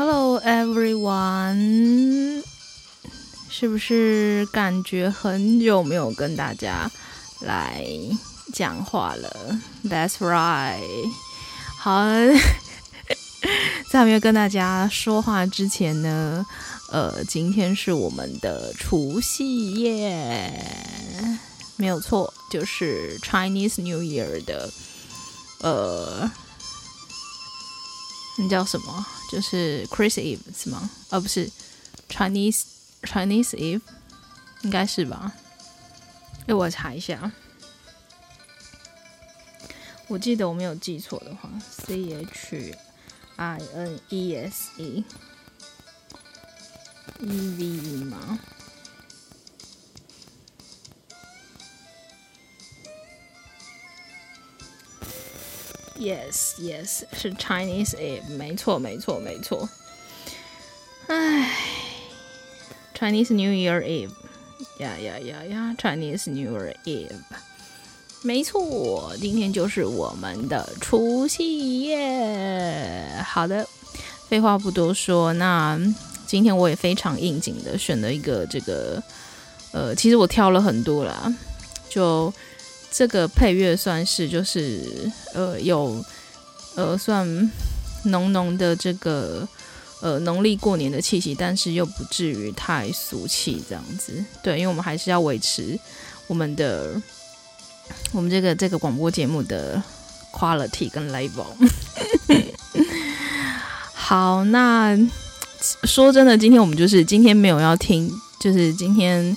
Hello everyone，是不是感觉很久没有跟大家来讲话了？That's right。好，在没有跟大家说话之前呢，呃，今天是我们的除夕夜，没有错，就是 Chinese New Year 的，呃。那叫什么？就是 Chris Eve 是吗？而、不是 Chinese Chinese Eve，应该是吧？哎，我查一下。我记得我没有记错的话，C H I N E S E E V E 吗？Yes, yes，是 Chinese Eve，没错，没错，没错。唉，Chinese New Year Eve，呀呀呀呀，Chinese New Year Eve，没错，今天就是我们的除夕夜。好的，废话不多说，那今天我也非常应景的选了一个这个，呃，其实我挑了很多啦，就。这个配乐算是就是呃有呃算浓浓的这个呃农历过年的气息，但是又不至于太俗气这样子。对，因为我们还是要维持我们的我们这个这个广播节目的 quality 跟 level。好，那说真的，今天我们就是今天没有要听，就是今天。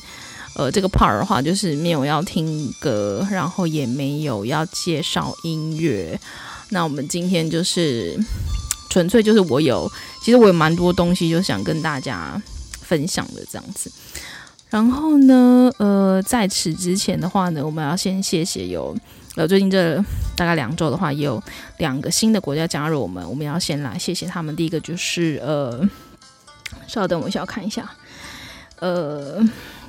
呃，这个 part 的话，就是没有要听歌，然后也没有要介绍音乐。那我们今天就是纯粹就是我有，其实我有蛮多东西就想跟大家分享的这样子。然后呢，呃，在此之前的话呢，我们要先谢谢有呃最近这大概两周的话，也有两个新的国家加入我们，我们要先来谢谢他们。第一个就是呃，稍等我一下，看一下，呃。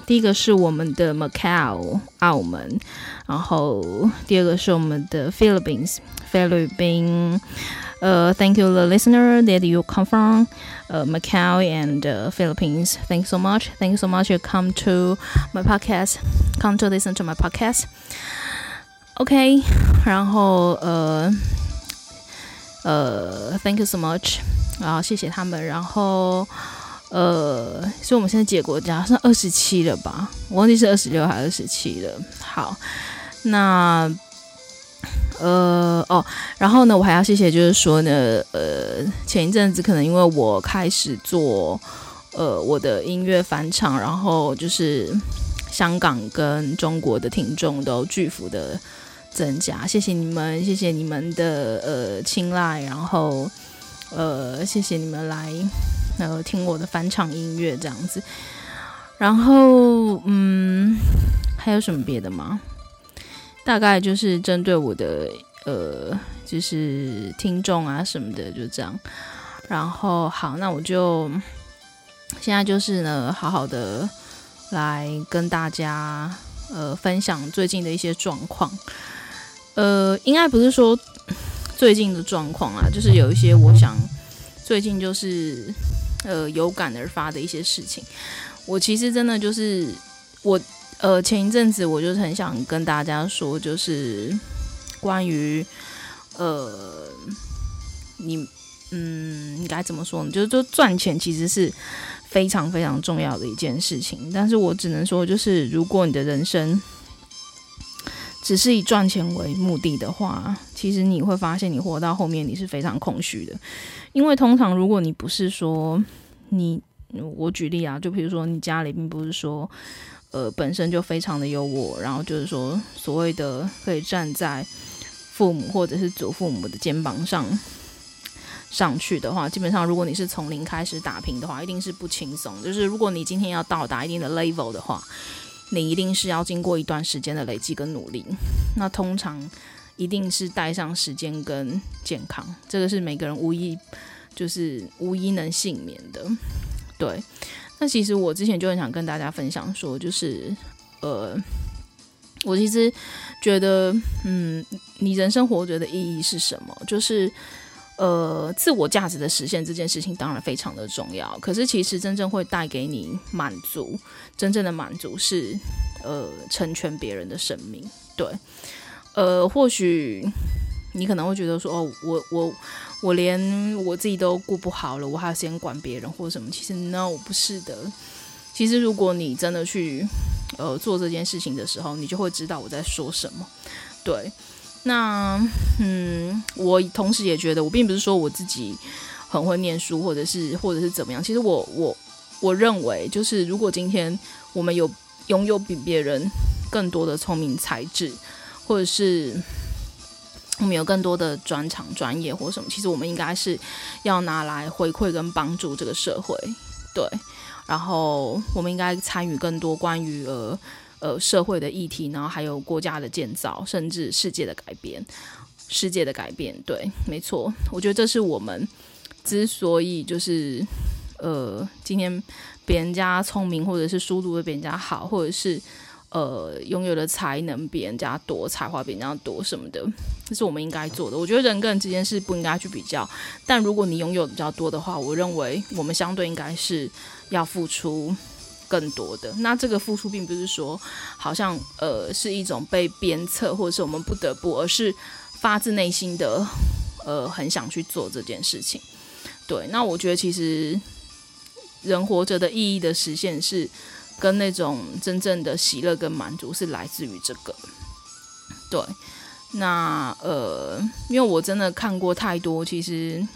第一个是我们的 Macau 澳门，然后第二个是我们的 Philippines 菲律宾。呃、uh,，Thank you the listener that you come from 呃、uh, Macau and、uh, Philippines. Thanks so much. Thank you so much. You come to my podcast. Come to listen to my podcast. OK，然后呃呃，Thank you so much. 然后谢谢他们，然后。 呃，所以我们现在结果加上二十七了吧？我忘记是二十六还是二十七了。好，那呃哦，然后呢，我还要谢谢，就是说呢，呃，前一阵子可能因为我开始做呃我的音乐翻唱，然后就是香港跟中国的听众都巨幅的增加，谢谢你们，谢谢你们的呃青睐，然后呃谢谢你们来。呃听我的翻唱音乐这样子，然后嗯，还有什么别的吗？大概就是针对我的呃，就是听众啊什么的，就这样。然后好，那我就现在就是呢，好好的来跟大家呃分享最近的一些状况。呃，应该不是说最近的状况啊，就是有一些我想最近就是。呃，有感而发的一些事情，我其实真的就是我呃，前一阵子我就是很想跟大家说，就是关于呃，你嗯，应该怎么说呢？就是说赚钱其实是非常非常重要的一件事情，但是我只能说，就是如果你的人生只是以赚钱为目的的话，其实你会发现你活到后面你是非常空虚的。因为通常，如果你不是说你，我举例啊，就比如说你家里并不是说，呃，本身就非常的优渥，然后就是说所谓的可以站在父母或者是祖父母的肩膀上上去的话，基本上如果你是从零开始打拼的话，一定是不轻松。就是如果你今天要到达一定的 level 的话，你一定是要经过一段时间的累积跟努力。那通常。一定是带上时间跟健康，这个是每个人无一就是无一能幸免的。对，那其实我之前就很想跟大家分享说，就是呃，我其实觉得，嗯，你人生活着的意义是什么？就是呃，自我价值的实现这件事情当然非常的重要，可是其实真正会带给你满足，真正的满足是呃成全别人的生命。对，呃，或许你可能会觉得说，哦，我我我连我自己都顾不好了，我还要先管别人或者什么？其实 no，不是的。其实如果你真的去呃做这件事情的时候，你就会知道我在说什么。对。那嗯，我同时也觉得，我并不是说我自己很会念书，或者是或者是怎么样。其实我我我认为，就是如果今天我们有拥有比别人更多的聪明才智，或者是我们有更多的专长、专业或什么，其实我们应该是要拿来回馈跟帮助这个社会。对，然后我们应该参与更多关于呃。呃，社会的议题，然后还有国家的建造，甚至世界的改变，世界的改变，对，没错，我觉得这是我们之所以就是呃，今天别人家聪明，或者是书读的比人家好，或者是呃，拥有的才能比人家多，才华比人家多什么的，这是我们应该做的。我觉得人跟人之间是不应该去比较，但如果你拥有比较多的话，我认为我们相对应该是要付出。更多的，那这个付出并不是说好像呃是一种被鞭策，或者是我们不得不，而是发自内心的呃很想去做这件事情。对，那我觉得其实人活着的意义的实现是跟那种真正的喜乐跟满足是来自于这个。对，那呃，因为我真的看过太多，其实。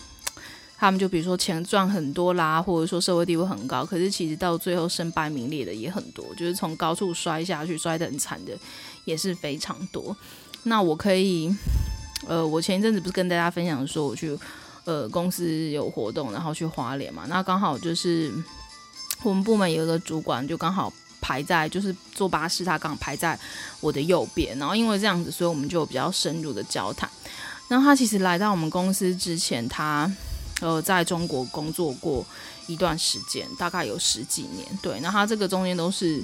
他们就比如说钱赚很多啦，或者说社会地位很高，可是其实到最后身败名裂的也很多，就是从高处摔下去摔得很惨的也是非常多。那我可以，呃，我前一阵子不是跟大家分享说我去，呃，公司有活动，然后去花莲嘛，那刚好就是我们部门有一个主管就刚好排在，就是坐巴士，他刚好排在我的右边，然后因为这样子，所以我们就比较深入的交谈。然后他其实来到我们公司之前，他。呃，在中国工作过一段时间，大概有十几年。对，那他这个中间都是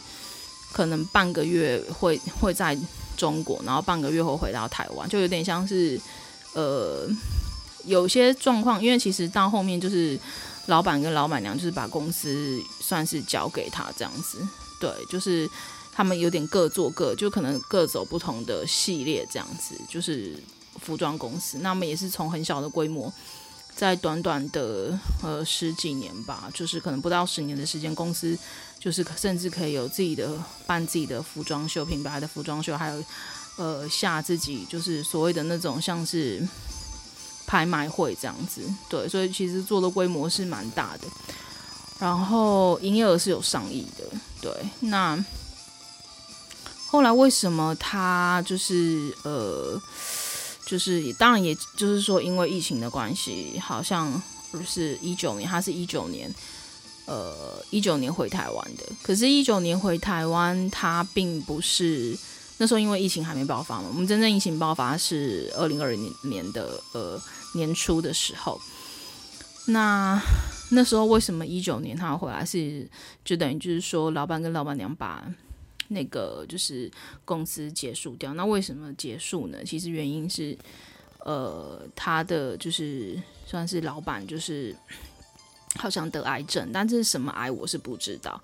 可能半个月会会在中国，然后半个月后回到台湾，就有点像是呃有些状况。因为其实到后面就是老板跟老板娘就是把公司算是交给他这样子，对，就是他们有点各做各，就可能各走不同的系列这样子，就是服装公司。那么也是从很小的规模。在短短的呃十几年吧，就是可能不到十年的时间，公司就是甚至可以有自己的办自己的服装秀，品牌的服装秀，还有呃下自己就是所谓的那种像是拍卖会这样子，对，所以其实做的规模是蛮大的，然后营业额是有上亿的，对，那后来为什么他就是呃？就是，当然，也就是说，因为疫情的关系，好像不是一九年，他是一九年，呃，一九年回台湾的。可是，一九年回台湾，他并不是那时候，因为疫情还没爆发嘛。我们真正疫情爆发是二零二零年的呃年初的时候。那那时候为什么一九年他要回来？是就等于就是说，老板跟老板娘把。那个就是公司结束掉，那为什么结束呢？其实原因是，呃，他的就是算是老板，就是好像得癌症，但这是什么癌我是不知道。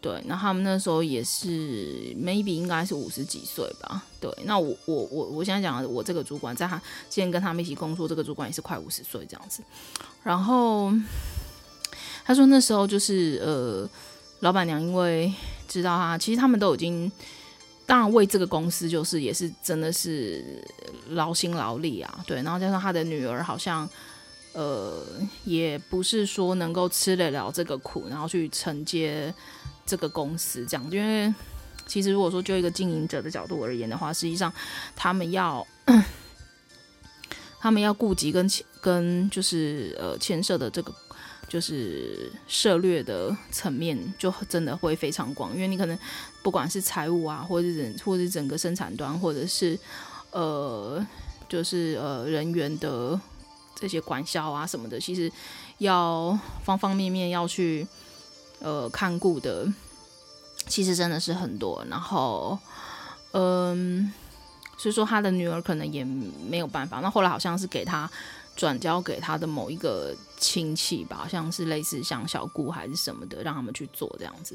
对，那他们那时候也是 maybe 应该是五十几岁吧。对，那我我我我现在讲我这个主管，在他之前跟他们一起工作，这个主管也是快五十岁这样子。然后他说那时候就是呃。老板娘因为知道他，其实他们都已经，当然为这个公司就是也是真的是劳心劳力啊，对。然后加上他的女儿好像，呃，也不是说能够吃得了这个苦，然后去承接这个公司这样。因为其实如果说就一个经营者的角度而言的话，实际上他们要，他们要顾及跟跟就是呃牵涉的这个。就是涉略的层面就真的会非常广，因为你可能不管是财务啊，或者是或者整个生产端，或者是呃，就是呃人员的这些管销啊什么的，其实要方方面面要去呃看顾的，其实真的是很多。然后嗯，所以说他的女儿可能也没有办法。那后来好像是给他。转交给他的某一个亲戚吧，好像是类似像小姑还是什么的，让他们去做这样子。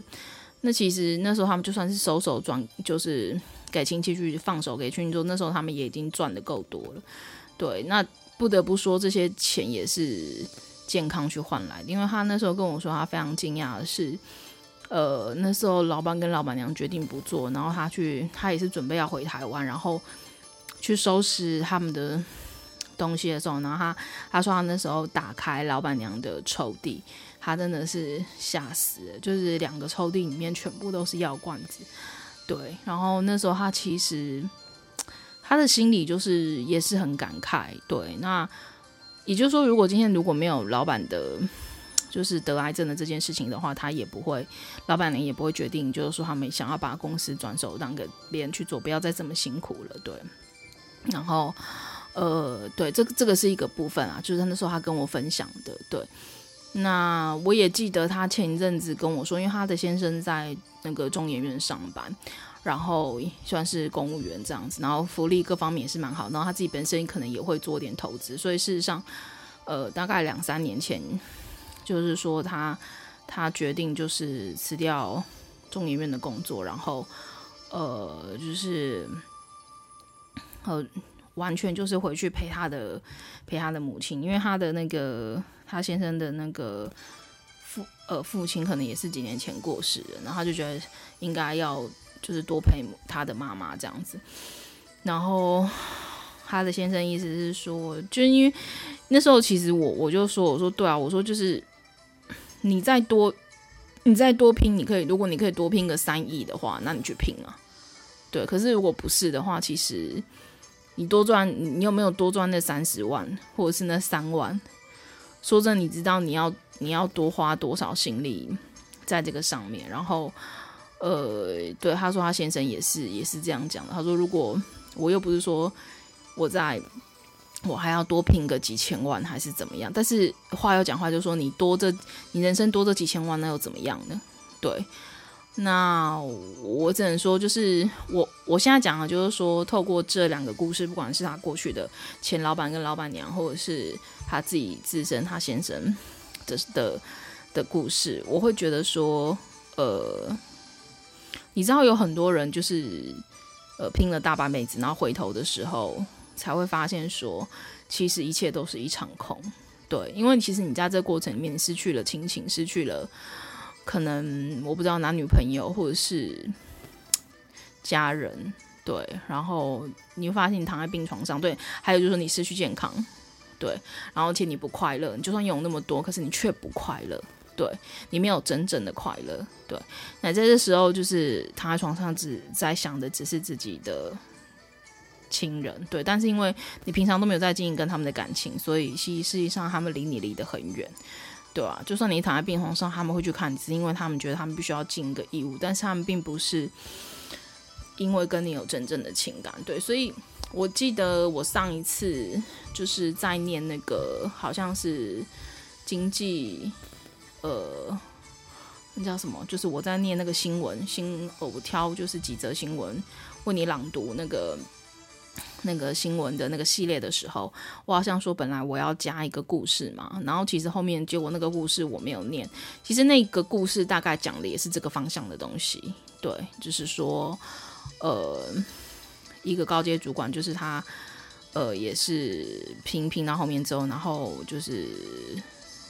那其实那时候他们就算是收手转，就是给亲戚去放手给去做，那时候他们也已经赚得够多了。对，那不得不说这些钱也是健康去换来的，因为他那时候跟我说，他非常惊讶的是，呃，那时候老板跟老板娘决定不做，然后他去，他也是准备要回台湾，然后去收拾他们的。东西的时候，然后他他说他那时候打开老板娘的抽屉，他真的是吓死了，就是两个抽屉里面全部都是药罐子，对。然后那时候他其实他的心里就是也是很感慨，对。那也就是说，如果今天如果没有老板的，就是得癌症的这件事情的话，他也不会，老板娘也不会决定，就是说他们想要把公司转手让给别人去做，不要再这么辛苦了，对。然后。呃，对，这个这个是一个部分啊，就是那时候他跟我分享的。对，那我也记得他前一阵子跟我说，因为他的先生在那个中研院上班，然后算是公务员这样子，然后福利各方面也是蛮好，然后他自己本身可能也会做点投资，所以事实上，呃，大概两三年前，就是说他他决定就是辞掉中研院的工作，然后呃，就是呃。完全就是回去陪他的陪他的母亲，因为他的那个他先生的那个父呃父亲可能也是几年前过世的，然后他就觉得应该要就是多陪他的妈妈这样子。然后 他的先生意思是说，就因为那时候其实我我就说我说对啊，我说就是你再多你再多拼，你可以如果你可以多拼个三亿的话，那你去拼啊。对，可是如果不是的话，其实。你多赚，你有没有多赚那三十万，或者是那三万？说真，你知道你要你要多花多少心力在这个上面？然后，呃，对，他说他先生也是也是这样讲的。他说，如果我又不是说我在，我还要多拼个几千万，还是怎么样？但是话要讲话，就说你多这，你人生多这几千万，那又怎么样呢？对。那我只能说，就是我我现在讲的，就是说，透过这两个故事，不管是他过去的前老板跟老板娘，或者是他自己自身他先生的的的故事，我会觉得说，呃，你知道有很多人就是呃拼了大半辈子，然后回头的时候才会发现说，其实一切都是一场空。对，因为其实你在这过程里面，失去了亲情，失去了。可能我不知道男女朋友或者是家人，对，然后你会发现你躺在病床上，对，还有就是说你失去健康，对，然后且你不快乐，你就算有那么多，可是你却不快乐，对，你没有真正的快乐，对，那在这时候就是躺在床上只在想的只是自己的亲人，对，但是因为你平常都没有在经营跟他们的感情，所以其实实际上他们离你离得很远。对啊，就算你躺在病床上，他们会去看你，是因为他们觉得他们必须要尽一个义务，但是他们并不是因为跟你有真正的情感。对，所以我记得我上一次就是在念那个好像是经济，呃，那叫什么？就是我在念那个新闻，新我挑就是几则新闻为你朗读那个。那个新闻的那个系列的时候，我好像说本来我要加一个故事嘛，然后其实后面结果那个故事我没有念。其实那个故事大概讲的也是这个方向的东西，对，就是说，呃，一个高阶主管，就是他，呃，也是拼拼到后面之后，然后就是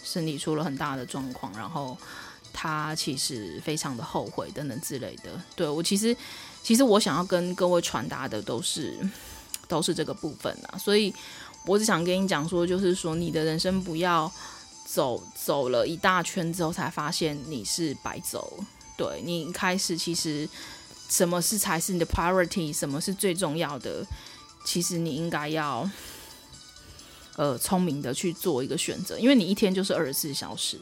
身体出了很大的状况，然后他其实非常的后悔等等之类的。对，我其实，其实我想要跟各位传达的都是。都是这个部分啊，所以我只想跟你讲说，就是说你的人生不要走走了一大圈之后才发现你是白走。对，你开始其实什么是才是你的 priority，什么是最重要的，其实你应该要呃聪明的去做一个选择，因为你一天就是二十四小时，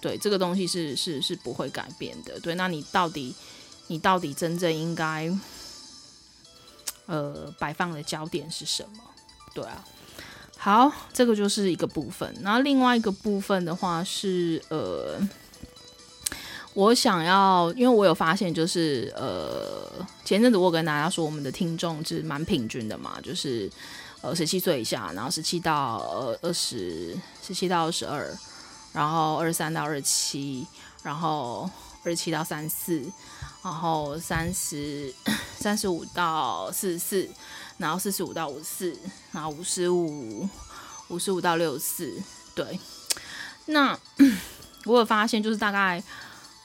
对，这个东西是是是不会改变的。对，那你到底你到底真正应该？呃，摆放的焦点是什么？对啊，好，这个就是一个部分。那另外一个部分的话是，呃，我想要，因为我有发现，就是呃，前阵子我跟大家说，我们的听众是蛮平均的嘛，就是呃十七岁以下，然后十七到呃二十，十七到二十二，然后二十三到二十七，然后二十七到三十四，然后三十三十五到四十四，然后四十五到五十四，然后五十五五十五到六十四，对，那。我有发现，就是大概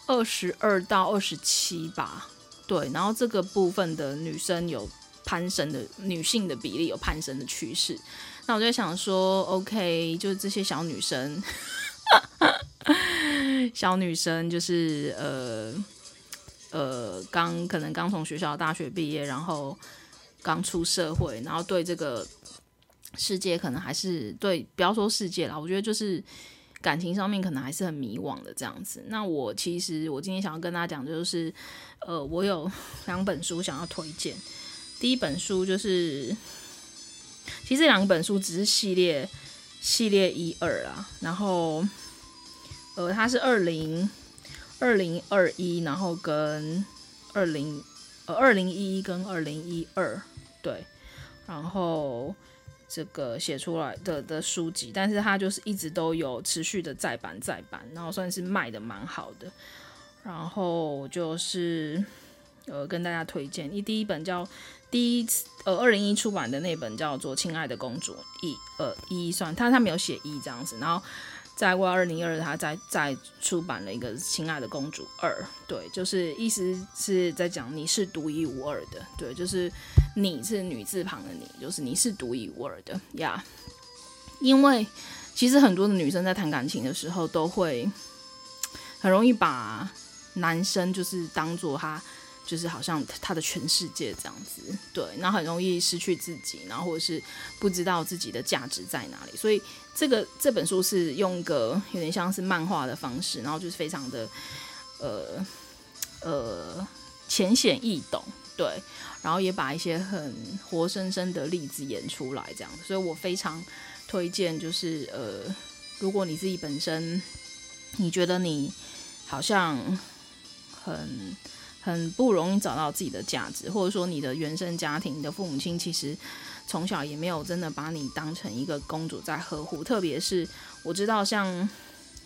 二十二到二十七吧，对，然后这个部分的女生有攀升的，女性的比例有攀升的趋势。那我就想说，OK，就是这些小女生，小女生就是呃呃，刚可能刚从学校大学毕业，然后刚出社会，然后对这个世界可能还是对，不要说世界啦，我觉得就是。感情上面可能还是很迷惘的这样子。那我其实我今天想要跟大家讲，就是呃，我有两本书想要推荐。第一本书就是，其实这两本书只是系列系列一二啦。然后呃，它是二零二零二一，然后跟二零呃二零一一跟二零一二对，然后。这个写出来的的书籍，但是它就是一直都有持续的再版再版，然后算是卖的蛮好的。然后就是呃跟大家推荐，一第一本叫第一次呃二零一出版的那本叫做《亲爱的公主》一呃一算，他他没有写一这样子，然后。在过二零一二，他再再出版了一个《亲爱的公主二》，对，就是意思是在讲你是独一无二的，对，就是你是女字旁的你，就是你是独一无二的呀。因为其实很多的女生在谈感情的时候，都会很容易把男生就是当做他。就是好像他的全世界这样子，对，然后很容易失去自己，然后或者是不知道自己的价值在哪里。所以这个这本书是用个有点像是漫画的方式，然后就是非常的呃呃浅显易懂，对，然后也把一些很活生生的例子演出来，这样。所以我非常推荐，就是呃，如果你自己本身你觉得你好像很。很不容易找到自己的价值，或者说你的原生家庭，你的父母亲其实从小也没有真的把你当成一个公主在呵护。特别是我知道，像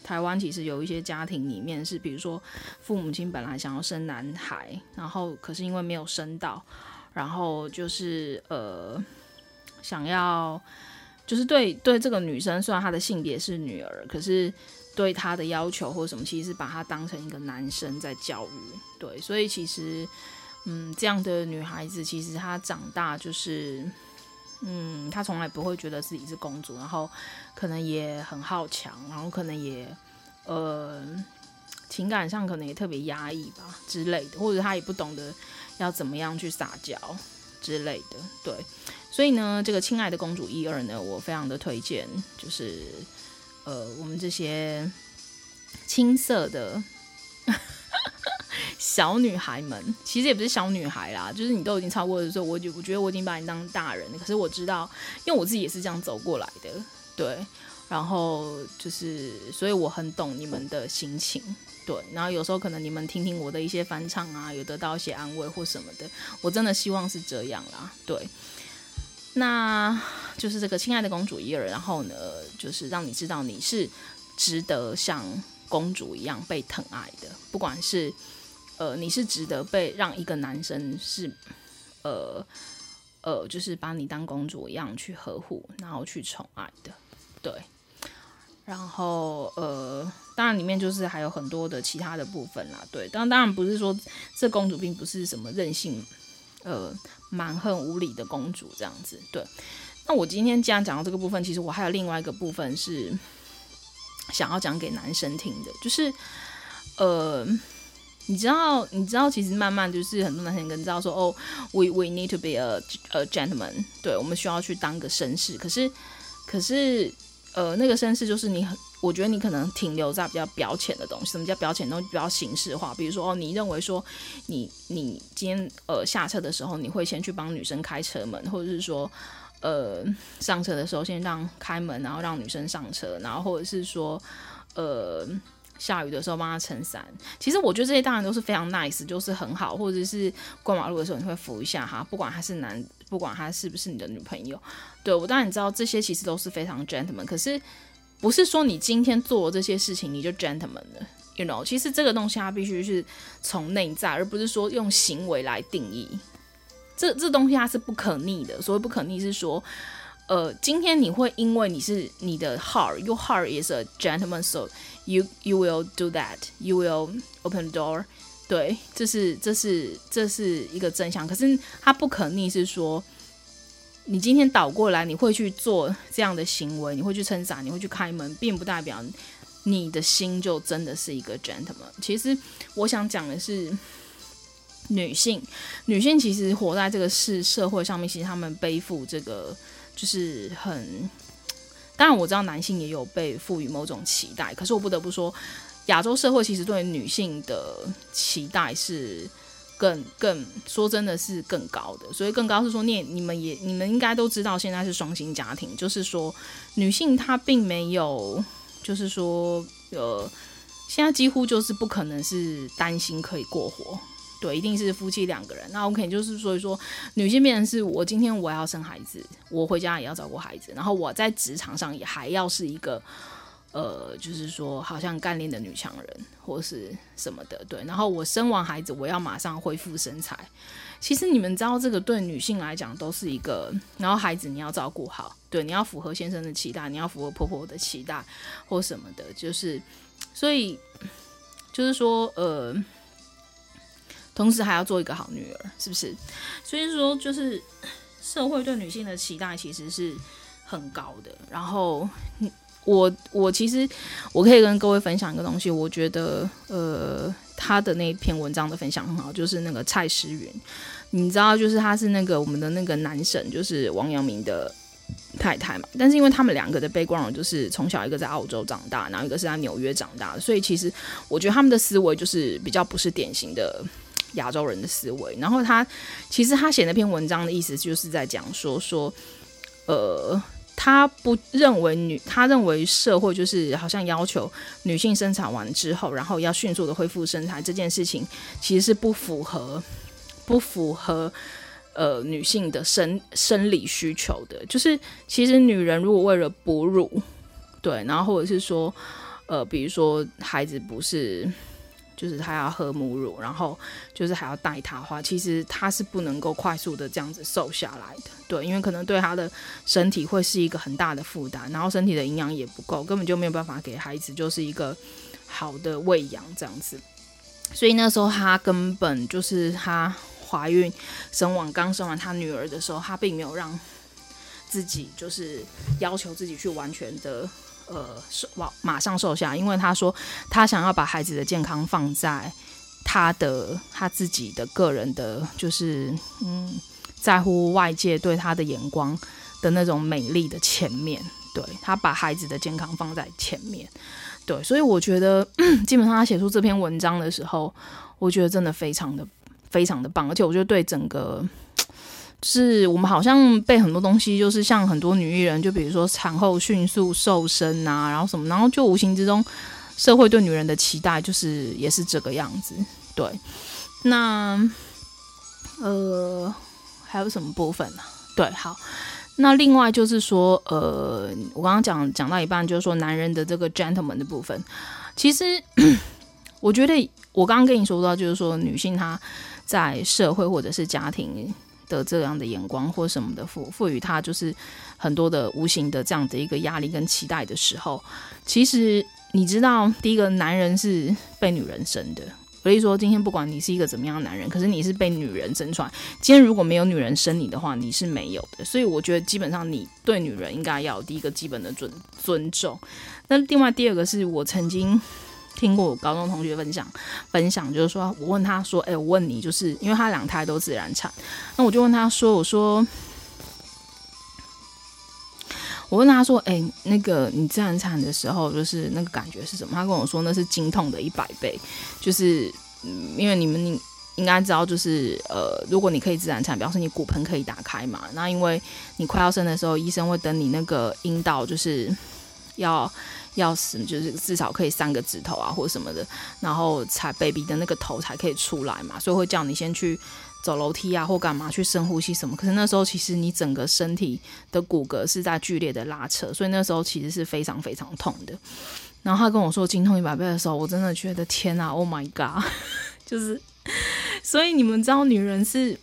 台湾其实有一些家庭里面是，比如说父母亲本来想要生男孩，然后可是因为没有生到，然后就是呃想要就是对对这个女生，虽然她的性别是女儿，可是。对他的要求或什么，其实是把他当成一个男生在教育。对，所以其实，嗯，这样的女孩子，其实她长大就是，嗯，她从来不会觉得自己是公主，然后可能也很好强，然后可能也，呃，情感上可能也特别压抑吧之类的，或者她也不懂得要怎么样去撒娇之类的。对，所以呢，这个亲爱的公主一二呢，我非常的推荐，就是。呃，我们这些青涩的小女孩们，其实也不是小女孩啦，就是你都已经超过的时候，我就我觉得我已经把你当大人了。可是我知道，因为我自己也是这样走过来的，对。然后就是，所以我很懂你们的心情，对。然后有时候可能你们听听我的一些翻唱啊，有得到一些安慰或什么的，我真的希望是这样啦，对。那就是这个亲爱的公主一二，然后呢，就是让你知道你是值得像公主一样被疼爱的，不管是呃，你是值得被让一个男生是呃呃，就是把你当公主一样去呵护，然后去宠爱的，对。然后呃，当然里面就是还有很多的其他的部分啦，对。当当然不是说这公主并不是什么任性。呃，蛮横无理的公主这样子，对。那我今天既然讲到这个部分，其实我还有另外一个部分是想要讲给男生听的，就是呃，你知道，你知道，其实慢慢就是很多男生跟知道说，哦，we we need to be a a gentleman，对，我们需要去当个绅士。可是，可是，呃，那个绅士就是你很。我觉得你可能停留在比较表浅的东西。什么叫表浅？东西比较形式化。比如说，哦，你认为说你，你今天呃下车的时候，你会先去帮女生开车门，或者是说，呃上车的时候先让开门，然后让女生上车，然后或者是说，呃下雨的时候帮她撑伞。其实我觉得这些当然都是非常 nice，就是很好。或者是过马路的时候你会扶一下哈，不管他是男不管她是不是你的女朋友。对，我当然知道这些其实都是非常 gentleman，可是不是说你今天做这些事情你就 gentleman 了，you know？其实这个东西它必须是从内在，而不是说用行为来定义。这这东西它是不可逆的，所谓不可逆是说，呃，今天你会因为你是你的 heart，your heart is a gentleman，so you you will do that，you will open the door。对，这是这是这是一个真相。可是它不可逆是说，你今天倒过来，你会去做这样的行为，你会去撑伞，你会去开门，并不代表你的心就真的是一个 gentleman。其实我想讲的是。女性，女性其实活在这个世社会上面，其实她们背负这个就是很，当然我知道男性也有被赋予某种期待，可是我不得不说，亚洲社会其实对女性的期待是更更说真的是更高的，所以更高是说，你你们也你们应该都知道，现在是双薪家庭，就是说女性她并没有，就是说呃，现在几乎就是不可能是单薪可以过活。对，一定是夫妻两个人。那 OK，就是所以说，女性变成是我今天我要生孩子，我回家也要照顾孩子，然后我在职场上也还要是一个，呃，就是说好像干练的女强人或是什么的。对，然后我生完孩子，我要马上恢复身材。其实你们知道，这个对女性来讲都是一个，然后孩子你要照顾好，对，你要符合先生的期待，你要符合婆婆的期待或什么的，就是所以就是说，呃。同时还要做一个好女儿，是不是？所以说，就是社会对女性的期待其实是很高的。然后，我我其实我可以跟各位分享一个东西，我觉得呃，他的那篇文章的分享很好，就是那个蔡诗芸，你知道，就是他是那个我们的那个男神，就是王阳明的太太嘛。但是因为他们两个的背景就是从小一个在澳洲长大，然后一个是在纽约长大，所以其实我觉得他们的思维就是比较不是典型的。亚洲人的思维，然后他其实他写那篇文章的意思就是在讲说说，呃，他不认为女，他认为社会就是好像要求女性生产完之后，然后要迅速的恢复身材这件事情，其实是不符合不符合呃女性的生生理需求的。就是其实女人如果为了哺乳，对，然后或者是说，呃，比如说孩子不是。就是他要喝母乳，然后就是还要带他的话，其实他是不能够快速的这样子瘦下来的，对，因为可能对他的身体会是一个很大的负担，然后身体的营养也不够，根本就没有办法给孩子就是一个好的喂养这样子。所以那时候他根本就是他怀孕生完刚生完他女儿的时候，他并没有让自己就是要求自己去完全的。呃，瘦，马上瘦下，因为他说他想要把孩子的健康放在他的他自己的个人的，就是嗯，在乎外界对他的眼光的那种美丽的前面，对，他把孩子的健康放在前面，对，所以我觉得 基本上他写出这篇文章的时候，我觉得真的非常的非常的棒，而且我觉得对整个。是我们好像被很多东西，就是像很多女艺人，就比如说产后迅速瘦身啊，然后什么，然后就无形之中，社会对女人的期待就是也是这个样子。对，那呃还有什么部分呢？对，好，那另外就是说，呃，我刚刚讲讲到一半，就是说男人的这个 gentleman 的部分，其实 我觉得我刚刚跟你说到，就是说女性她在社会或者是家庭。的这样的眼光或什么的赋赋予他就是很多的无形的这样的一个压力跟期待的时候，其实你知道，第一个男人是被女人生的。所以说，今天不管你是一个怎么样的男人，可是你是被女人生出来。今天如果没有女人生你的话，你是没有的。所以我觉得基本上你对女人应该要有第一个基本的尊尊重。那另外第二个是我曾经。听过我高中同学分享，分享就是说，我问他说：“哎、我问你，就是因为他两胎都自然产，那我就问他说，我说，我问他说，哎、那个你自然产的时候，就是那个感觉是什么？他跟我说，那是经痛的一百倍，就是，因为你们应该知道，就是呃，如果你可以自然产，表示你骨盆可以打开嘛。那因为你快要生的时候，医生会等你那个阴道就是要。”要死，就是至少可以三个指头啊，或者什么的，然后才 baby 的那个头才可以出来嘛，所以会叫你先去走楼梯啊或干嘛去深呼吸什么。可是那时候其实你整个身体的骨骼是在剧烈的拉扯，所以那时候其实是非常非常痛的。然后他跟我说经痛一百倍的时候，我真的觉得天啊，Oh my God，就是，所以你们知道女人是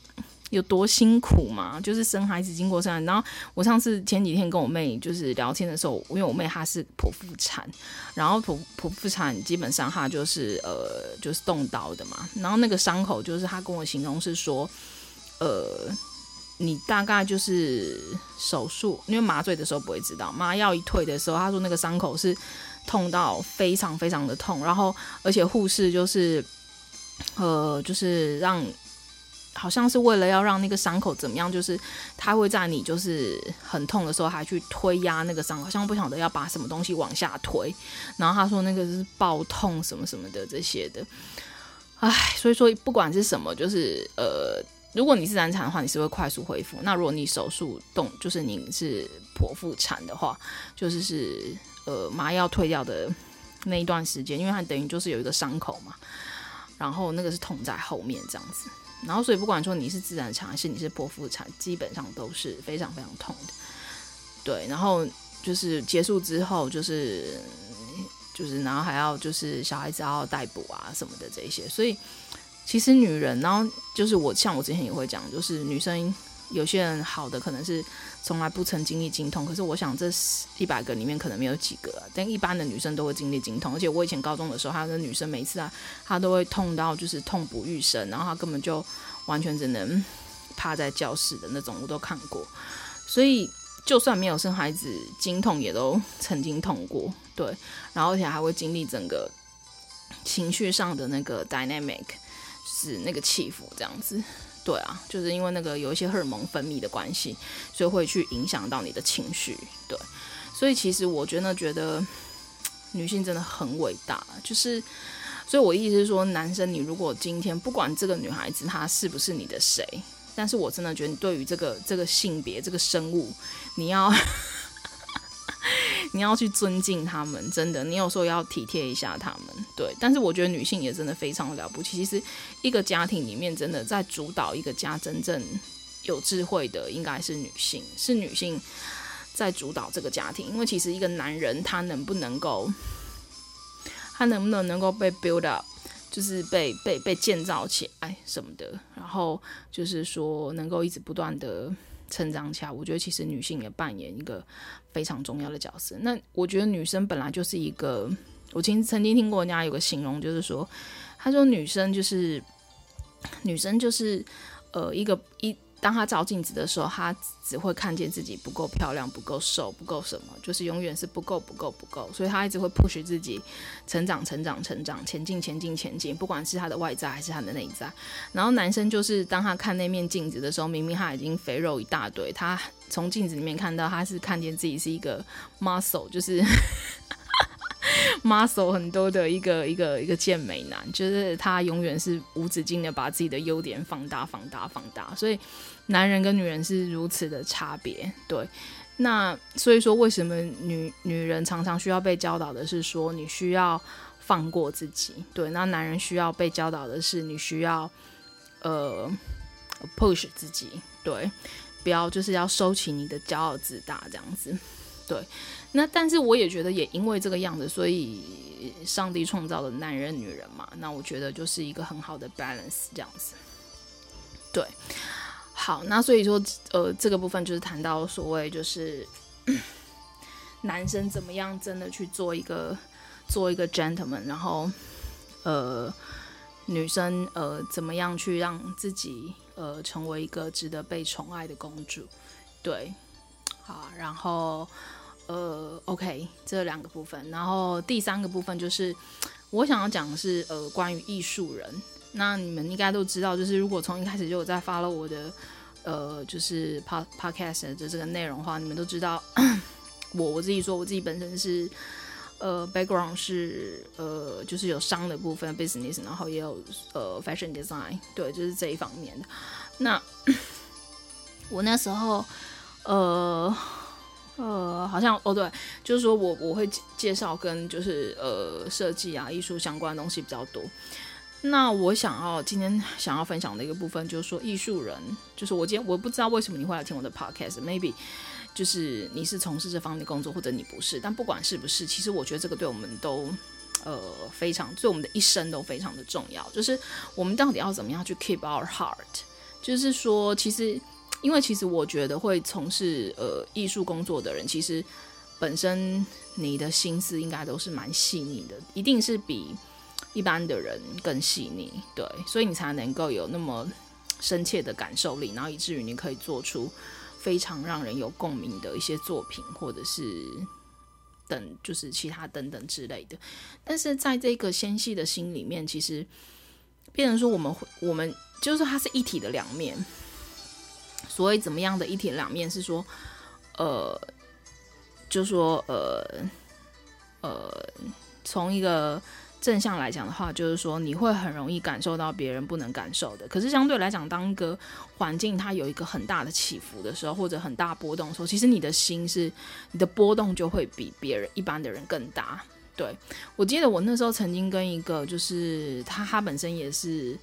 有多辛苦嘛？就是生孩子经过生，然后我上次前几天跟我妹就是聊天的时候，因为我妹她是剖腹产，然后剖剖腹产基本上她就是呃就是动刀的嘛，然后那个伤口就是她跟我形容是说，呃。你大概就是手术，因为麻醉的时候不会知道，麻药一退的时候，他说那个伤口是痛到非常非常的痛，然后而且护士就是，呃，就是让，好像是为了要让那个伤口怎么样，就是他会在你就是很痛的时候还去推压那个伤，好像不晓得要把什么东西往下推，然后他说那个是爆痛什么什么的这些的，唉，所以说不管是什么，就是呃。如果你是难产的话，你是会快速恢复。那如果你手术动，就是你是剖腹产的话，就是是呃麻药退掉的那一段时间，因为它等于就是有一个伤口嘛，然后那个是痛在后面这样子。然后所以不管说你是自然产还是你是剖腹产，基本上都是非常非常痛的。对，然后就是结束之后，就是就是然后还要就是小孩子要带补啊什么的这些，所以。其实女人，然后就是我，像我之前也会讲，就是女生有些人好的可能是从来不曾经历经痛，可是我想这一百个里面可能没有几个，但一般的女生都会经历经痛。而且我以前高中的时候，还有个女生每次啊，她都会痛到就是痛不欲生，然后她根本就完全只能趴在教室的那种，我都看过。所以就算没有生孩子，经痛也都曾经痛过，对，然后而且还会经历整个情绪上的那个 dynamic。是那个起伏这样子，对啊，就是因为那个有一些荷尔蒙分泌的关系，所以会去影响到你的情绪，对。所以其实我真的觉得女性真的很伟大，就是，所以我意思是说，男生你如果今天不管这个女孩子她是不是你的谁，但是我真的觉得你对于这个这个性别这个生物，你要。你要去尊敬他们，真的，你有时候要体贴一下他们，对。但是我觉得女性也真的非常了不起。其实一个家庭里面，真的在主导一个家，真正有智慧的应该是女性，是女性在主导这个家庭。因为其实一个男人他能不能够，他能不能能够被 build up，就是被被被建造起来什么的，然后就是说能够一直不断的。成长起来，我觉得其实女性也扮演一个非常重要的角色。那我觉得女生本来就是一个，我曾曾经听过人家有个形容，就是说，他说女生就是女生就是呃一个一。当他照镜子的时候，他只会看见自己不够漂亮、不够瘦、不够什么，就是永远是不够、不够、不够。所以他一直会 push 自己成长、成长、成长、前进、前进、前进，不管是他的外在还是他的内在。然后男生就是当他看那面镜子的时候，明明他已经肥肉一大堆，他从镜子里面看到他是看见自己是一个 muscle，就是。muscle 很多的一个一个一个健美男，就是他永远是无止境的把自己的优点放大、放大、放大。所以男人跟女人是如此的差别。对，那所以说为什么女女人常常需要被教导的是说你需要放过自己？对，那男人需要被教导的是你需要呃 push 自己，对，不要就是要收起你的骄傲自大这样子。对，那但是我也觉得，也因为这个样子，所以上帝创造了男人、女人嘛。那我觉得就是一个很好的 balance 这样子。对，好，那所以说，呃，这个部分就是谈到所谓就是 男生怎么样真的去做一个做一个 gentleman，然后呃，女生呃怎么样去让自己呃成为一个值得被宠爱的公主。对，好，然后。呃，OK，这两个部分，然后第三个部分就是我想要讲的是呃关于艺术人。那你们应该都知道，就是如果从一开始就有在发了我的呃就是 pod podcast 的这个内容的话，你们都知道 我我自己说我自己本身是呃 background 是呃就是有商的部分 business，然后也有呃 fashion design，对，就是这一方面的。那 我那时候呃。呃，好像哦，对，就是说我我会介绍跟就是呃设计啊艺术相关的东西比较多。那我想要今天想要分享的一个部分，就是说艺术人，就是我今天我不知道为什么你会来听我的 podcast，maybe 就是你是从事这方面工作，或者你不是，但不管是不是，其实我觉得这个对我们都呃非常，对我们的一生都非常的重要。就是我们到底要怎么样去 keep our heart？就是说，其实因为其实我觉得会从事呃艺术工作的人，其实本身你的心思应该都是蛮细腻的，一定是比。一般的人更细腻，对，所以你才能够有那么深切的感受力，然后以至于你可以做出非常让人有共鸣的一些作品，或者是等就是其他等等之类的。但是在这个纤细的心里面，其实变成说我们我们就是它是一体的两面。所谓怎么样的一体两面，是说呃，就说呃呃，从一个。正向来讲的话，就是说你会很容易感受到别人不能感受的。可是相对来讲，当一个环境它有一个很大的起伏的时候，或者很大波动的时候，其实你的心是你的波动就会比别人一般的人更大。对，我记得我那时候曾经跟一个就是他，他本身也是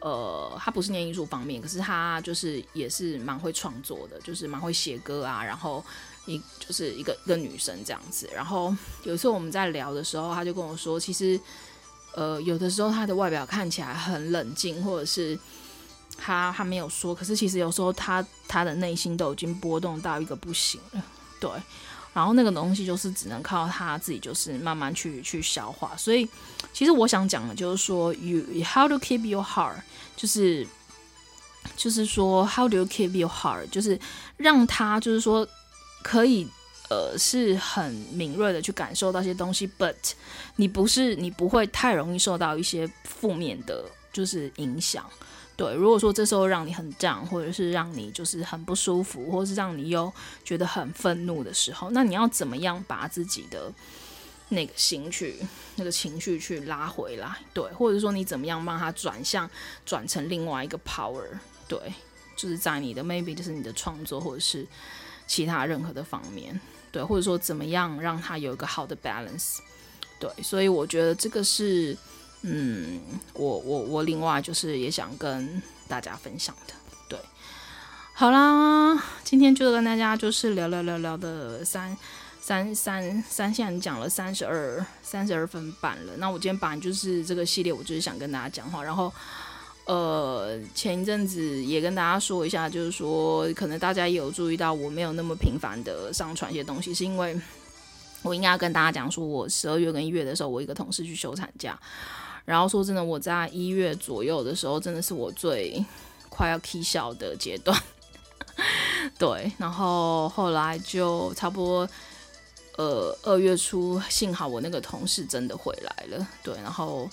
呃，他不是念艺术方面，可是他就是也是蛮会创作的，就是蛮会写歌啊，然后一就是一个一个女生这样子。然后有一次我们在聊的时候，他就跟我说，其实。呃，有的时候他的外表看起来很冷静，或者是他他没有说，可是其实有时候他他的内心都已经波动到一个不行了，对。然后那个东西就是只能靠他自己，就是慢慢去去消化。所以其实我想讲的就是说，you how to keep your heart，就是就是说 how do you keep your heart，就是让他就是说可以。呃，是很敏锐的去感受到一些东西，but 你不是你不会太容易受到一些负面的，就是影响。对，如果说这时候让你很 down，或者是让你就是很不舒服，或者是让你又觉得很愤怒的时候，那你要怎么样把自己的那个心去那个情绪去拉回来？对，或者说你怎么样让它转向转成另外一个 power？对，就是在你的 maybe 就是你的创作或者是其他任何的方面。对，或者说怎么样让他有一个好的 balance，对，所以我觉得这个是，嗯，我我我另外就是也想跟大家分享的，对，好啦，今天就跟大家就是聊聊聊聊的三三三三，现在讲了三十二三十二分半了，那我今天本来就是这个系列，我就是想跟大家讲话，然后。呃，前一阵子也跟大家说一下，就是说，可能大家也有注意到，我没有那么频繁的上传一些东西，是因为我应该要跟大家讲说，我十二月跟一月的时候，我一个同事去休产假，然后说真的，我在一月左右的时候，真的是我最快要起笑的阶段，对，然后后来就差不多，呃，二月初，幸好我那个同事真的回来了，对，然后。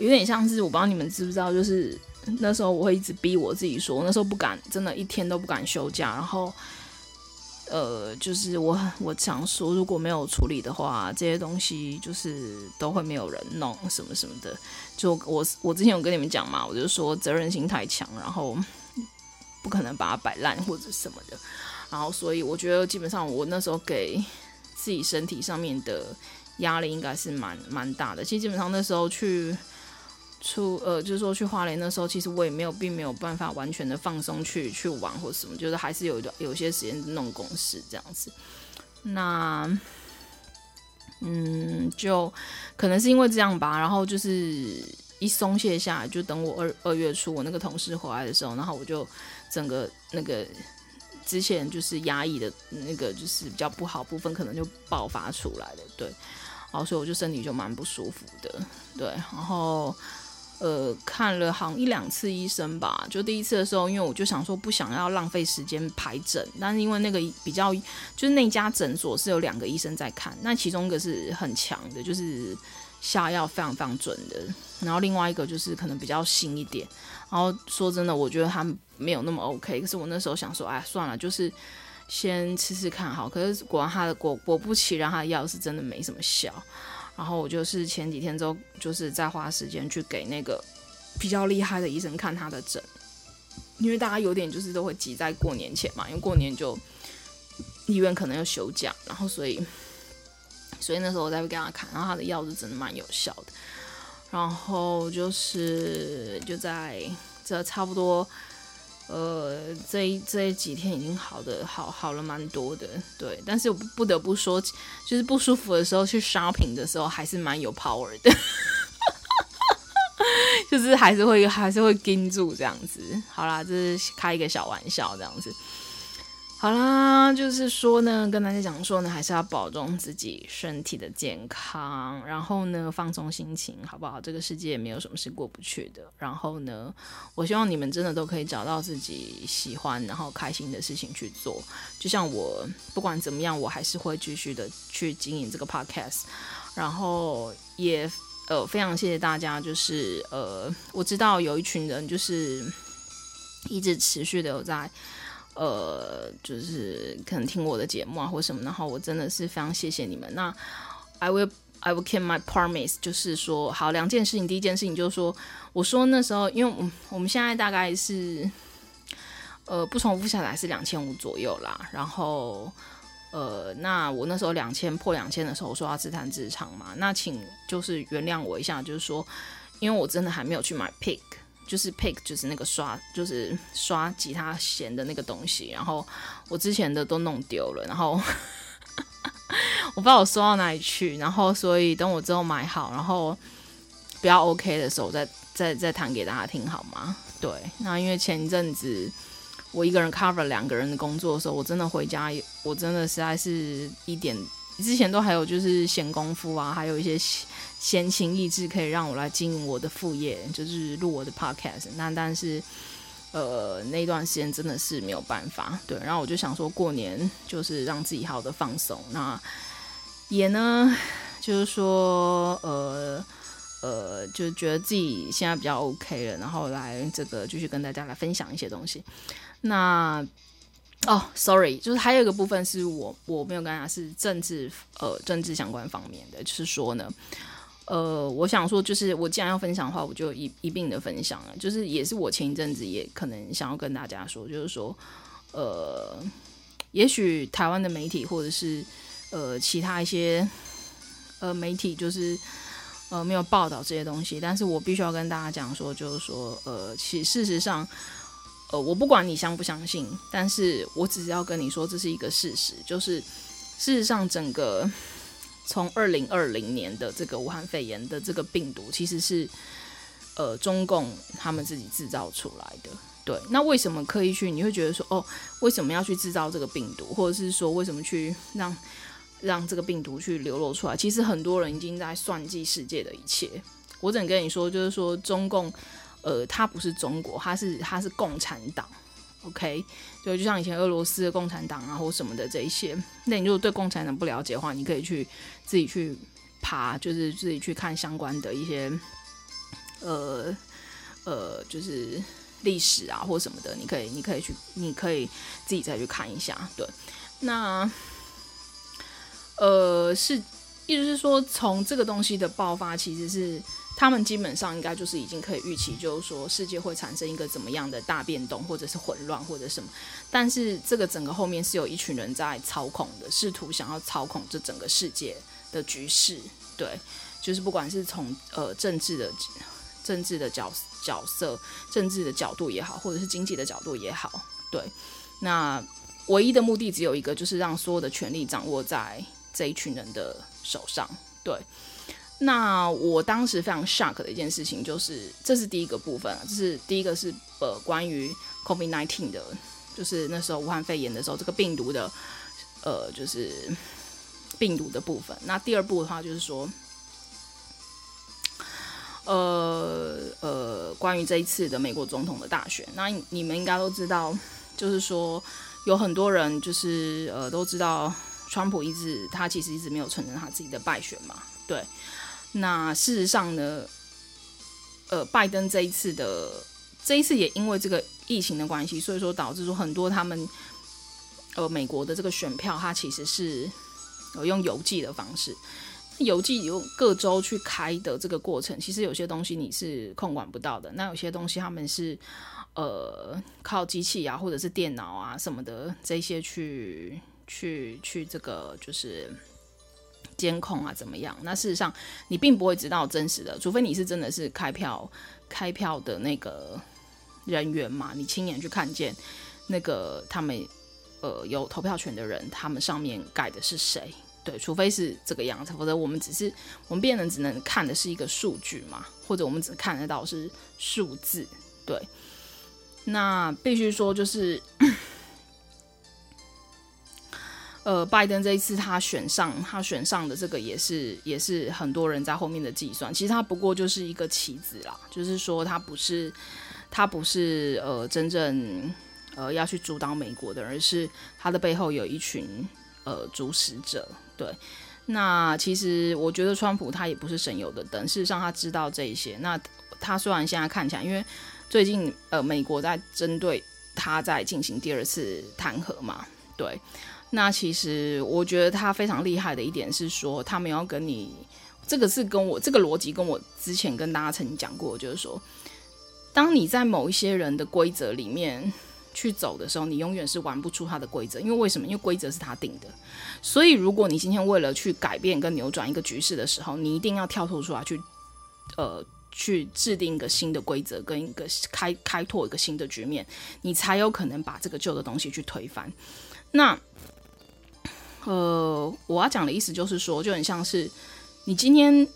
有点像是我不知道你们知不知道，就是那时候我会一直逼我自己说，那时候不敢，真的一天都不敢休假。然后，呃，就是我我想说，如果没有处理的话，这些东西就是都会没有人弄什么什么的。就我我之前有跟你们讲嘛，我就说责任心太强，然后不可能把它摆烂或者什么的。然后，所以我觉得基本上我那时候给自己身体上面的压力应该是蛮蛮大的。其实基本上那时候去。出呃，就是说去花莲那时候，其实我也没有，并没有办法完全的放松去去玩或什么，就是还是有一段有些时间弄公事这样子。那嗯，就可能是因为这样吧，然后就是一松懈下来，就等我二二月初我那个同事回来的时候，然后我就整个那个之前就是压抑的那个就是比较不好部分，可能就爆发出来了，对，然后所以我就身体就蛮不舒服的，对，然后。呃，看了好像一两次医生吧。就第一次的时候，因为我就想说不想要浪费时间排诊，但是因为那个比较就是那家诊所是有两个医生在看，那其中一个是很强的，就是下药非常非常准的，然后另外一个就是可能比较新一点。然后说真的，我觉得他没有那么 OK。可是我那时候想说，哎，算了，就是先吃吃看好。可是果然他的果果不其然，他的药是真的没什么效。然后我就是前几天之后，就是在花时间去给那个比较厉害的医生看他的诊，因为大家有点就是都会挤在过年前嘛，因为过年就医院可能要休假，然后所以所以那时候我再会给他看，然后他的药是真的蛮有效的。然后就是就在这差不多，呃，这这几天已经好的好好了蛮多的，对。但是我不得不说，就是不舒服的时候去 shopping 的时候，还是蛮有 power 的，就是还是会还是会盯住这样子。好啦，这是开一个小玩笑这样子。好啦，就是说呢，跟大家讲说呢，还是要保重自己身体的健康，然后呢，放松心情，好不好？这个世界也没有什么是过不去的。然后呢，我希望你们真的都可以找到自己喜欢然后开心的事情去做。就像我，不管怎么样，我还是会继续的去经营这个 podcast。然后也呃，非常谢谢大家，就是呃，我知道有一群人就是一直持续的有在。呃，就是可能听我的节目啊，或什么，然后我真的是非常谢谢你们。那 I will I will keep my promise，就是说，好，两件事情。第一件事情就是说，我说那时候，因为我们现在大概是呃不重复下来是两千五左右啦。然后呃，那我那时候两千破两千的时候，我说要自弹自唱嘛。那请就是原谅我一下，就是说，因为我真的还没有去买 pick。就是 pick，就是那个刷，就是刷吉他弦的那个东西。然后我之前的都弄丢了，然后 我不知道我收到哪里去。然后所以等我之后买好，然后比较 OK 的时候再再再弹给大家听好吗？对，那因为前一阵子我一个人 cover 两个人的工作的时候，我真的回家，我真的实在是一点。之前都还有就是闲工夫啊，还有一些闲情逸致可以让我来经营我的副业，就是录我的 podcast。那但是，呃，那段时间真的是没有办法。对，然后我就想说过年就是让自己好好的放松。那也呢，就是说，呃呃，就觉得自己现在比较 OK 了，然后来这个继续跟大家来分享一些东西。那。哦、，sorry，就是还有一个部分是我我没有跟大家是政治呃政治相关方面的，就是说呢，呃，我想说就是我既然要分享的话，我就一一并的分享了，就是也是我前一阵子也可能想要跟大家说，就是说，呃，也许台湾的媒体或者是呃其他一些呃媒体就是呃没有报道这些东西，但是我必须要跟大家讲说，就是说呃其事实上。呃，我不管你相不相信，但是我只是要跟你说，这是一个事实，就是事实上，整个从二零二零年的这个武汉肺炎的这个病毒，其实是呃中共他们自己制造出来的。对，那为什么刻意去？你会觉得说，哦，为什么要去制造这个病毒，或者是说，为什么去让让这个病毒去流露出来？其实很多人已经在算计世界的一切。我只能跟你说，就是说中共。呃，它不是中国，它是它是共产党，OK，就就像以前俄罗斯的共产党啊，或什么的这一些。那你如果对共产党不了解的话，你可以去自己去爬，就是自己去看相关的一些，呃呃，就是历史啊或什么的，你可以你可以去，你可以自己再去看一下。对，那呃是，意思是说，从这个东西的爆发，其实是。他们基本上应该就是已经可以预期，就是说世界会产生一个怎么样的大变动，或者是混乱，或者什么。但是这个整个后面是有一群人在操控的，试图想要操控这整个世界的局势。对，就是不管是从呃政治的政治的角角色、政治的角度也好，或者是经济的角度也好，对。那唯一的目的只有一个，就是让所有的权力掌握在这一群人的手上。对。那我当时非常 shock 的一件事情就是，这是第一个部分，这是第一个是呃关于 COVID-19 的，就是那时候武汉肺炎的时候，这个病毒的呃就是病毒的部分。那第二步的话就是说，呃呃关于这一次的美国总统的大选，那你们应该都知道，就是说有很多人就是呃都知道，川普一直他其实一直没有承认他自己的败选嘛，对。那事实上呢，呃，拜登这一次的这一次也因为这个疫情的关系，所以说导致说很多他们呃美国的这个选票，它其实是呃用邮寄的方式，邮寄由各州去开的这个过程，其实有些东西你是控管不到的。那有些东西他们是呃靠机器啊，或者是电脑啊什么的这些去去去这个就是。监控啊怎么样？那事实上你并不会知道真实的，除非你是真的是开票开票的那个人员嘛，你亲眼去看见那个他们呃有投票权的人，他们上面盖的是谁？对，除非是这个样子，否则我们只是我们变成只能看的是一个数据嘛，或者我们只看得到是数字。对，那必须说就是。呃，拜登这一次他选上，他选上的这个也是也是很多人在后面的计算。其实他不过就是一个棋子啦，就是说他不是他不是呃真正呃要去主导美国的，而是他的背后有一群呃主使者。对，那其实我觉得川普他也不是省油的灯，事实上他知道这一些。那他虽然现在看起来，因为最近呃美国在针对他在进行第二次弹劾嘛，对。那其实我觉得他非常厉害的一点是说，他们要跟你，这个是跟我这个逻辑跟我之前跟大家曾经讲过，就是说，当你在某一些人的规则里面去走的时候，你永远是玩不出他的规则，因为为什么？因为规则是他定的。所以如果你今天为了去改变跟扭转一个局势的时候，你一定要跳脱出来去，呃，去制定一个新的规则跟一个开开拓一个新的局面，你才有可能把这个旧的东西去推翻。那。呃，我要讲的意思就是说，就很像是你今天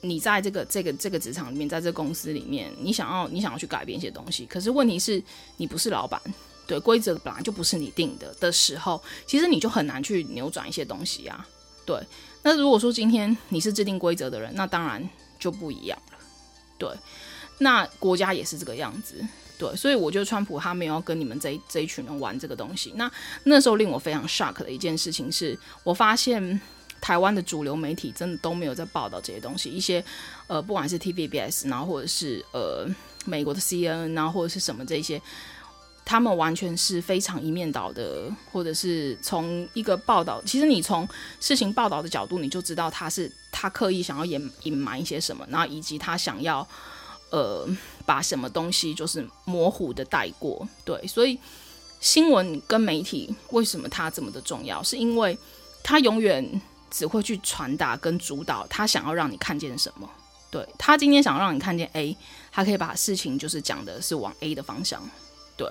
你在这个这个这个职场里面，在这个公司里面，你想要你想要去改变一些东西，可是问题是你不是老板，对，规则本来就不是你定的的时候，其实你就很难去扭转一些东西啊。对，那如果说今天你是制定规则的人，那当然就不一样了。对，那国家也是这个样子。对，所以我觉得川普他没有要跟你们这这一群人玩这个东西。那那时候令我非常 shock 的一件事情是，我发现台湾的主流媒体真的都没有在报道这些东西。一些呃，不管是 TVBS，然后或者是呃美国的 CNN，然后或者是什么这些，他们完全是非常一面倒的，或者是从一个报道，其实你从事情报道的角度，你就知道他是他刻意想要隐隐瞒一些什么，然后以及他想要。呃，把什么东西就是模糊的带过，对，所以新闻跟媒体为什么它这么的重要？是因为它永远只会去传达跟主导他想要让你看见什么。对，他今天想要让你看见 A，他可以把事情就是讲的是往 A 的方向，对。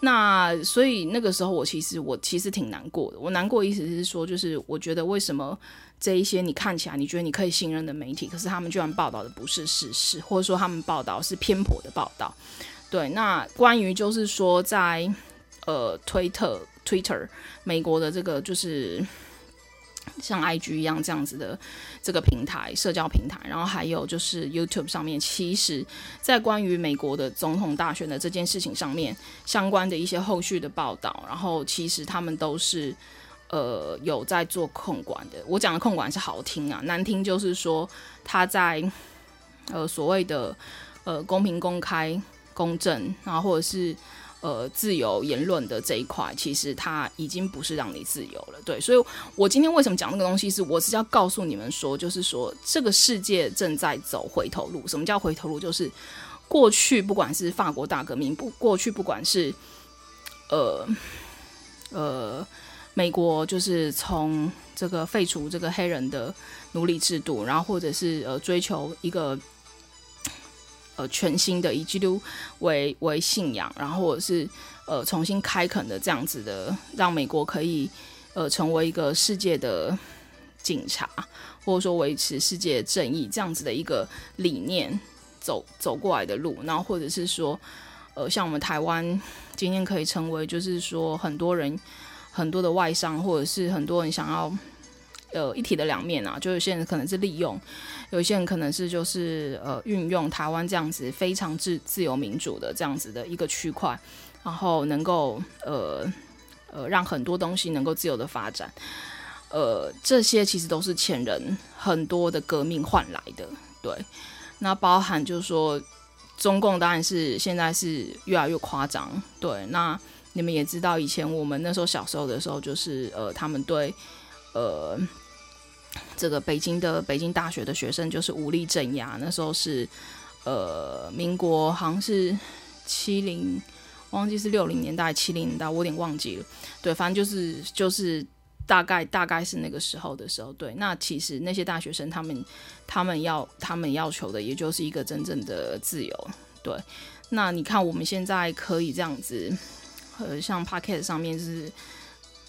那所以那个时候我其实我其实挺难过的，我难过的意思是说，就是我觉得为什么。这一些你看起来你觉得你可以信任的媒体，可是他们居然报道的不是事实，或者说他们报道是偏颇的报道。对，那关于就是说在呃推特、Twitter 美国的这个就是像 IG 一样这样子的这个平台、社交平台，然后还有就是 YouTube 上面，其实在关于美国的总统大选的这件事情上面相关的一些后续的报道，然后其实他们都是。呃，有在做控管的。我讲的控管是好听啊，难听就是说他在呃所谓的呃公平、公开、公正，然后或者是呃自由言论的这一块，其实他已经不是让你自由了。对，所以我今天为什么讲那个东西是，是我是要告诉你们说，就是说这个世界正在走回头路。什么叫回头路？就是过去不管是法国大革命，不过去不管是呃呃。美国就是从这个废除这个黑人的奴隶制度，然后或者是呃追求一个呃全新的以基督为为信仰，然后或者是呃重新开垦的这样子的，让美国可以呃成为一个世界的警察，或者说维持世界正义这样子的一个理念走走过来的路，然后或者是说呃像我们台湾今天可以成为就是说很多人。很多的外商，或者是很多人想要，呃，一体的两面啊，就有些人可能是利用，有些人可能是就是呃运用台湾这样子非常自自由民主的这样子的一个区块，然后能够呃呃让很多东西能够自由的发展，呃，这些其实都是前人很多的革命换来的，对，那包含就是说中共当然是现在是越来越夸张，对，那。你们也知道，以前我们那时候小时候的时候，就是呃，他们对呃这个北京的北京大学的学生就是武力镇压。那时候是呃民国好像是七零，忘记是六零年代、七零年代，我有点忘记了。对，反正就是就是大概大概是那个时候的时候，对。那其实那些大学生他们他们要他们要求的，也就是一个真正的自由，对。那你看我们现在可以这样子，呃，像 p o c a s t 上面是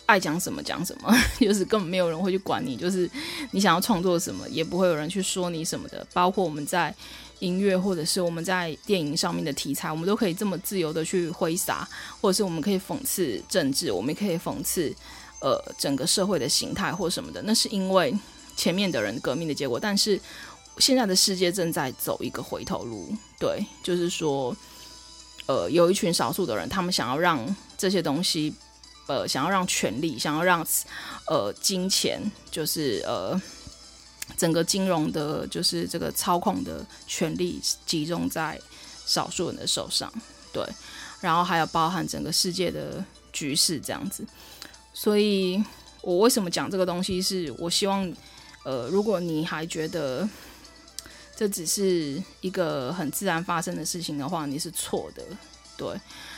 爱讲什么讲什么，就是根本没有人会去管你，就是你想要创作什么，也不会有人去说你什么的。包括我们在音乐或者是我们在电影上面的题材，我们都可以这么自由的去挥洒，或者是我们可以讽刺政治，我们也可以讽刺。呃，整个社会的形态或什么的，那是因为前面的人革命的结果。但是现在的世界正在走一个回头路，对，就是说，呃，有一群少数的人，他们想要让这些东西，呃，想要让权力，想要让呃金钱，就是呃整个金融的，就是这个操控的权力集中在少数人的手上，对，然后还有包含整个世界的局势这样子。所以，我为什么讲这个东西？是我希望，呃，如果你还觉得这只是一个很自然发生的事情的话，你是错的。对，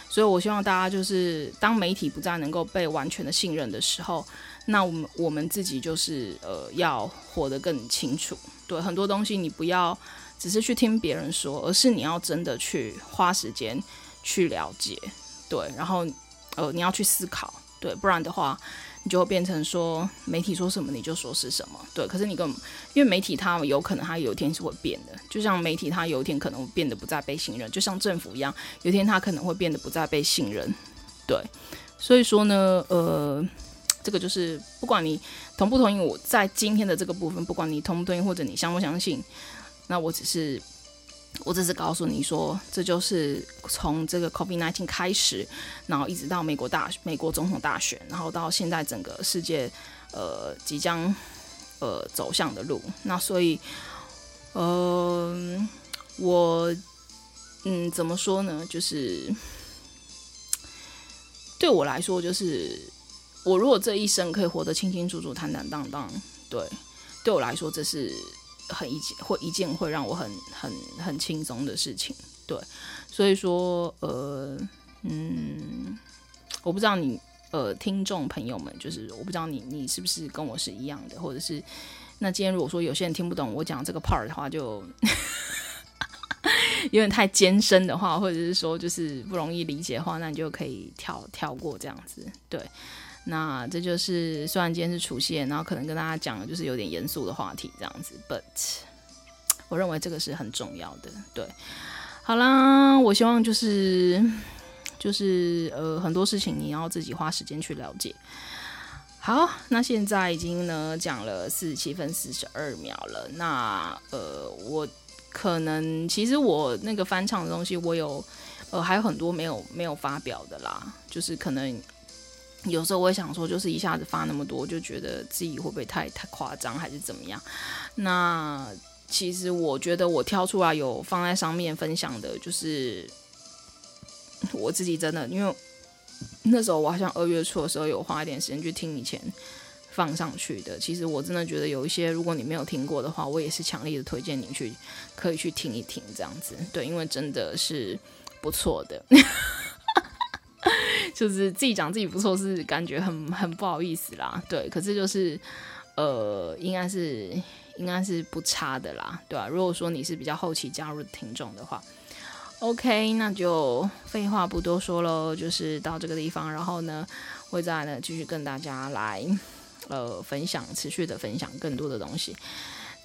所以我希望大家就是，当媒体不再能够被完全的信任的时候，那我们我们自己就是，呃，要活得更清楚。对，很多东西你不要只是去听别人说，而是你要真的去花时间去了解。对，然后，呃，你要去思考。对，不然的话，就会变成说媒体说什么你就说是什么。对，可是你跟因为媒体它有可能它有一天是会变的，就像媒体它有一天可能变得不再被信任，就像政府一样，有一天它可能会变得不再被信任。对，所以说呢，呃，这个就是不管你同不同意我在今天的这个部分，不管你同不同意或者你相不相信，那我只是。我只是告诉你说，这就是从这个 COVID-19 开始，然后一直到美国大美国总统大选，然后到现在整个世界呃即将呃走向的路。那所以，呃，我嗯怎么说呢？就是对我来说，就是我如果这一生可以活得清清楚楚、坦坦荡荡，对，对我来说这是。很一件会一件会让我很很很轻松的事情，对，所以说呃嗯，我不知道你呃听众朋友们，就是我不知道你你是不是跟我是一样的，或者是那今天如果说有些人听不懂我讲这个 part 的话，就 有点太艰深的话，或者是说就是不容易理解的话，那你就可以跳跳过这样子，对。那这就是虽然今天是除夕，然后可能跟大家讲的就是有点严肃的话题这样子，but 我认为这个是很重要的。对，好啦，我希望就是就是呃很多事情你要自己花时间去了解。好，那现在已经呢讲了四十七分四十二秒了。那呃我可能其实我那个翻唱的东西我有呃还有很多没有没有发表的啦，就是可能。有时候我也想说，就是一下子发那么多，就觉得自己会不会太太夸张，还是怎么样？那其实我觉得我挑出来有放在上面分享的，就是我自己真的，因为那时候我好像二月初的时候有花一点时间去听以前放上去的。其实我真的觉得有一些，如果你没有听过的话，我也是强烈的推荐你去可以去听一听这样子。对，因为真的是不错的。就是自己讲自己不错，是感觉很很不好意思啦，对。可是就是，呃，应该是应该是不差的啦，对吧、啊？如果说你是比较后期加入听众的话，OK，那就废话不多说喽，就是到这个地方，然后呢，会再呢继续跟大家来呃分享，持续的分享更多的东西。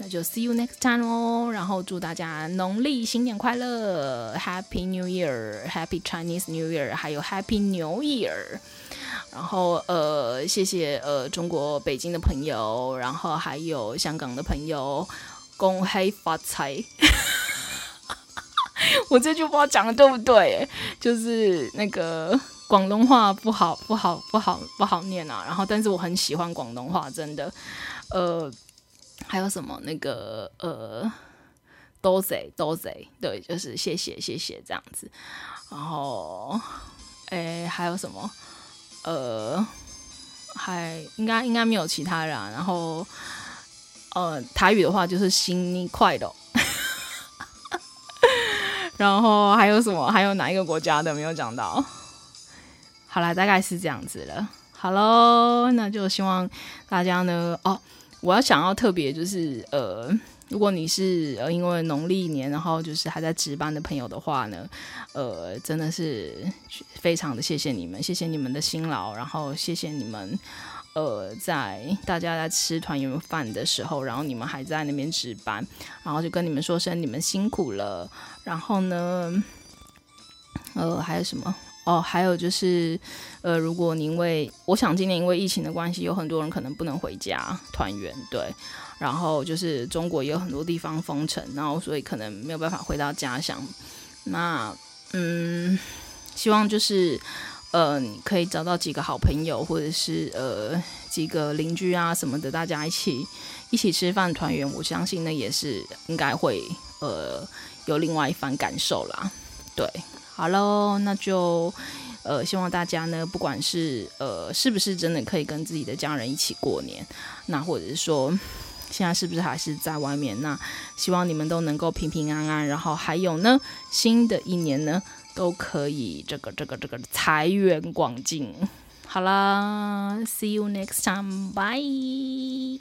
那就 see you next time 哦，然后祝大家农历新年快乐，Happy New Year，Happy Chinese New Year，还有 Happy New Year。然后呃，谢谢呃中国北京的朋友，然后还有香港的朋友，恭喜发财。我这句话讲的对不对？就是那个广东话不好不好不好不好念啊。然后，但是我很喜欢广东话，真的，呃。还有什么那个呃，多谢多谢，对，就是谢谢谢谢这样子。然后，诶，还有什么？呃，还应该应该没有其他人。然后，呃，台语的话就是新年快乐。然后还有什么？还有哪一个国家的没有讲到？好啦，大概是这样子了。好喽，那就希望大家呢，哦，我要想要特别就是呃。如果你是呃因为农历年，然后就是还在值班的朋友的话呢，呃，真的是非常的谢谢你们，谢谢你们的辛劳，然后谢谢你们，呃，在大家在吃团圆饭的时候，然后你们还在那边值班，然后就跟你们说声你们辛苦了，然后呢，呃，还有什么？哦，还有就是，呃，如果你因为我想今年因为疫情的关系，有很多人可能不能回家团圆，对。然后就是中国也有很多地方封城，然后所以可能没有办法回到家乡。那嗯，希望就是呃，你可以找到几个好朋友，或者是呃几个邻居啊什么的，大家一起一起吃饭团圆。我相信那也是应该会呃有另外一番感受啦。对，好喽，那就呃希望大家呢，不管是呃是不是真的可以跟自己的家人一起过年，那或者是说。现在是不是还是在外面？那希望你们都能够平平安安，然后还有呢，新的一年呢都可以这个这个这个财源广进。好啦，See you next time，bye。